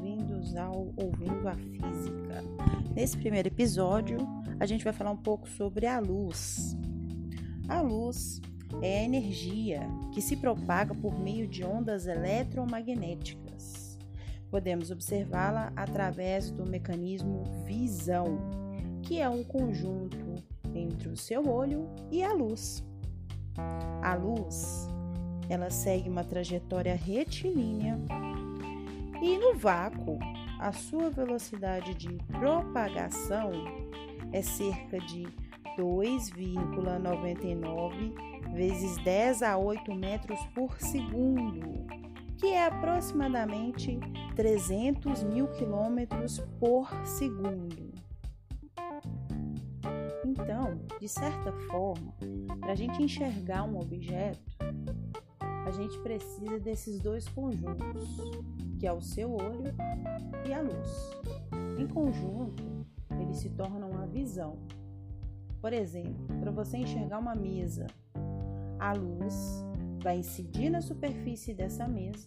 bem-vindos ao Ouvindo a Física. Nesse primeiro episódio, a gente vai falar um pouco sobre a luz. A luz é a energia que se propaga por meio de ondas eletromagnéticas. Podemos observá-la através do mecanismo visão, que é um conjunto entre o seu olho e a luz. A luz ela segue uma trajetória retilínea e no vácuo, a sua velocidade de propagação é cerca de 2,99 vezes 10 a 8 metros por segundo, que é aproximadamente 300 mil quilômetros por segundo. Então, de certa forma, para a gente enxergar um objeto, a gente precisa desses dois conjuntos, que é o seu olho e a luz. Em conjunto, eles se tornam a visão. Por exemplo, para você enxergar uma mesa, a luz vai incidir na superfície dessa mesa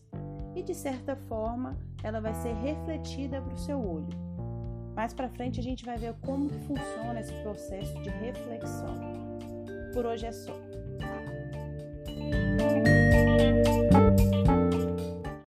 e, de certa forma, ela vai ser refletida para o seu olho. Mais para frente a gente vai ver como que funciona esse processo de reflexão. Por hoje é só.